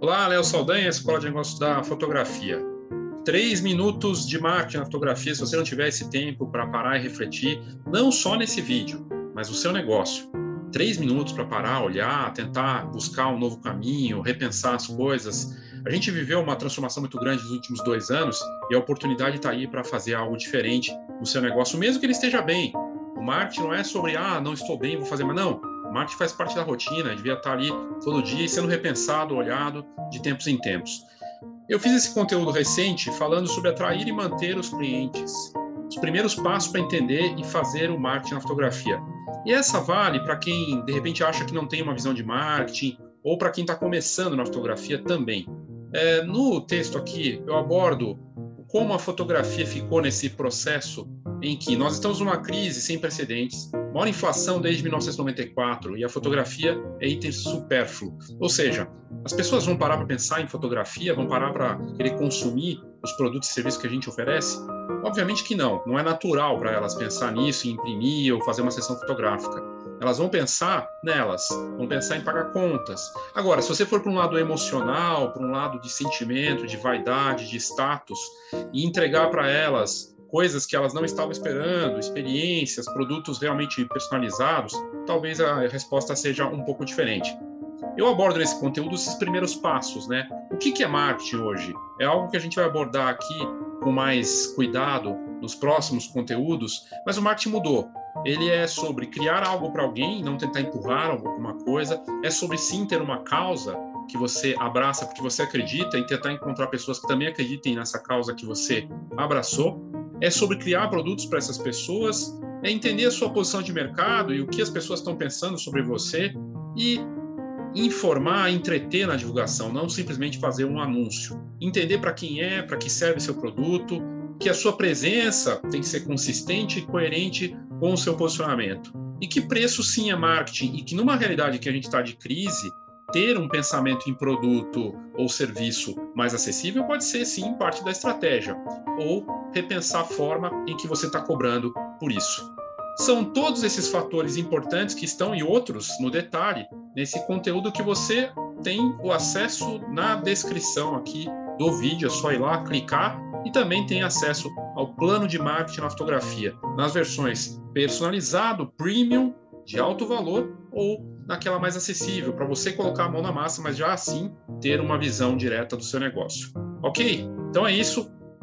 Olá, Léo Saldanha, Escola de Negócios da Fotografia. Três minutos de marketing na fotografia, se você não tiver esse tempo para parar e refletir, não só nesse vídeo, mas no seu negócio. Três minutos para parar, olhar, tentar buscar um novo caminho, repensar as coisas. A gente viveu uma transformação muito grande nos últimos dois anos e a oportunidade está aí para fazer algo diferente no seu negócio, mesmo que ele esteja bem. O marketing não é sobre, ah, não estou bem, vou fazer, mas não. Marketing faz parte da rotina, devia estar ali todo dia e sendo repensado, olhado de tempos em tempos. Eu fiz esse conteúdo recente falando sobre atrair e manter os clientes, os primeiros passos para entender e fazer o marketing na fotografia. E essa vale para quem de repente acha que não tem uma visão de marketing ou para quem está começando na fotografia também. É, no texto aqui eu abordo como a fotografia ficou nesse processo em que nós estamos numa crise sem precedentes, maior inflação desde 1994 e a fotografia é item supérfluo. Ou seja, as pessoas vão parar para pensar em fotografia, vão parar para querer consumir os produtos e serviços que a gente oferece? Obviamente que não, não é natural para elas pensar nisso, imprimir ou fazer uma sessão fotográfica. Elas vão pensar nelas, vão pensar em pagar contas. Agora, se você for para um lado emocional, para um lado de sentimento, de vaidade, de status, e entregar para elas coisas que elas não estavam esperando, experiências, produtos realmente personalizados, talvez a resposta seja um pouco diferente. Eu abordo nesse conteúdo esses primeiros passos, né? O que é marketing hoje? É algo que a gente vai abordar aqui com mais cuidado nos próximos conteúdos, mas o marketing mudou. Ele é sobre criar algo para alguém, não tentar empurrar alguma coisa, é sobre sim ter uma causa que você abraça porque você acredita e tentar encontrar pessoas que também acreditem nessa causa que você abraçou é sobre criar produtos para essas pessoas, é entender a sua posição de mercado e o que as pessoas estão pensando sobre você e informar, entreter na divulgação, não simplesmente fazer um anúncio. Entender para quem é, para que serve seu produto, que a sua presença tem que ser consistente e coerente com o seu posicionamento. E que preço sim é marketing e que numa realidade que a gente está de crise, ter um pensamento em produto ou serviço mais acessível pode ser sim parte da estratégia, ou repensar a forma em que você está cobrando por isso. São todos esses fatores importantes que estão e outros no detalhe nesse conteúdo que você tem o acesso na descrição aqui do vídeo, é só ir lá, clicar e também tem acesso ao plano de marketing na fotografia, nas versões personalizado, premium, de alto valor ou naquela mais acessível, para você colocar a mão na massa, mas já assim ter uma visão direta do seu negócio. Ok? Então é isso.